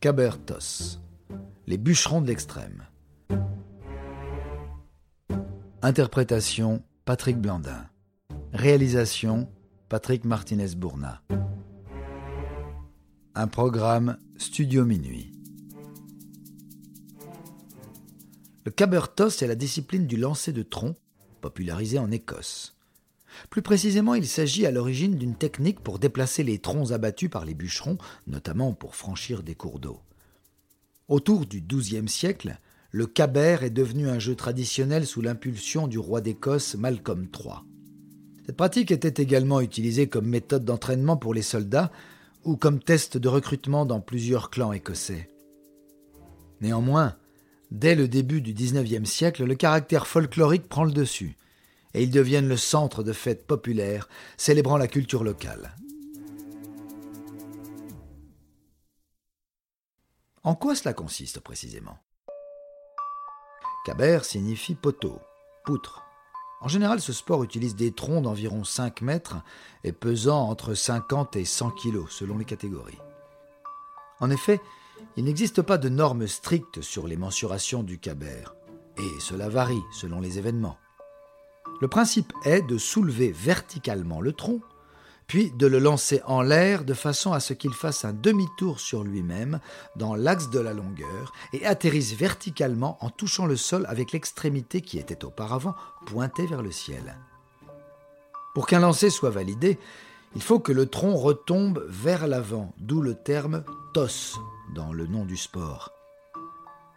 Cabertos, les bûcherons de l'extrême. Interprétation Patrick Blandin. Réalisation Patrick Martinez-Bourna. Un programme Studio Minuit. Le cabertos est la discipline du lancer de tronc, popularisée en Écosse. Plus précisément, il s'agit à l'origine d'une technique pour déplacer les troncs abattus par les bûcherons, notamment pour franchir des cours d'eau. Autour du XIIe siècle, le caber est devenu un jeu traditionnel sous l'impulsion du roi d'Écosse Malcolm III. Cette pratique était également utilisée comme méthode d'entraînement pour les soldats ou comme test de recrutement dans plusieurs clans écossais. Néanmoins, dès le début du XIXe siècle, le caractère folklorique prend le dessus et ils deviennent le centre de fêtes populaires célébrant la culture locale. En quoi cela consiste précisément? Caber signifie poteau, poutre. En général, ce sport utilise des troncs d'environ 5 mètres et pesant entre 50 et 100 kilos selon les catégories. En effet, il n'existe pas de normes strictes sur les mensurations du caber, et cela varie selon les événements. Le principe est de soulever verticalement le tronc, puis de le lancer en l'air de façon à ce qu'il fasse un demi-tour sur lui-même dans l'axe de la longueur et atterrisse verticalement en touchant le sol avec l'extrémité qui était auparavant pointée vers le ciel. Pour qu'un lancer soit validé, il faut que le tronc retombe vers l'avant, d'où le terme toss dans le nom du sport.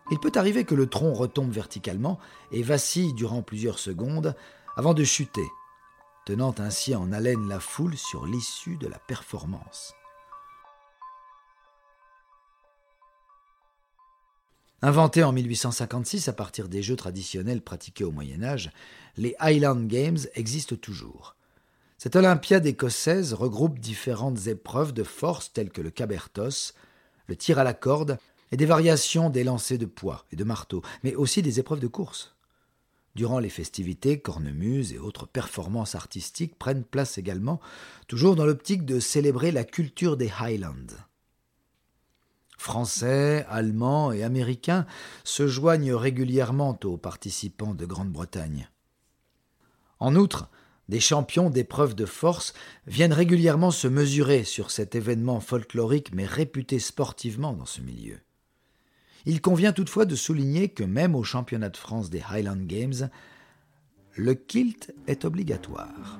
Il peut arriver que le tronc retombe verticalement et vacille durant plusieurs secondes avant de chuter, tenant ainsi en haleine la foule sur l'issue de la performance. Inventé en 1856 à partir des jeux traditionnels pratiqués au Moyen Âge, les Highland Games existent toujours. Cette Olympiade écossaise regroupe différentes épreuves de force telles que le cabertos, le tir à la corde et des variations des lancers de poids et de marteau, mais aussi des épreuves de course. Durant les festivités, cornemuses et autres performances artistiques prennent place également, toujours dans l'optique de célébrer la culture des Highlands. Français, Allemands et Américains se joignent régulièrement aux participants de Grande-Bretagne. En outre, des champions d'épreuves de force viennent régulièrement se mesurer sur cet événement folklorique mais réputé sportivement dans ce milieu. Il convient toutefois de souligner que même au championnat de France des Highland Games, le kilt est obligatoire.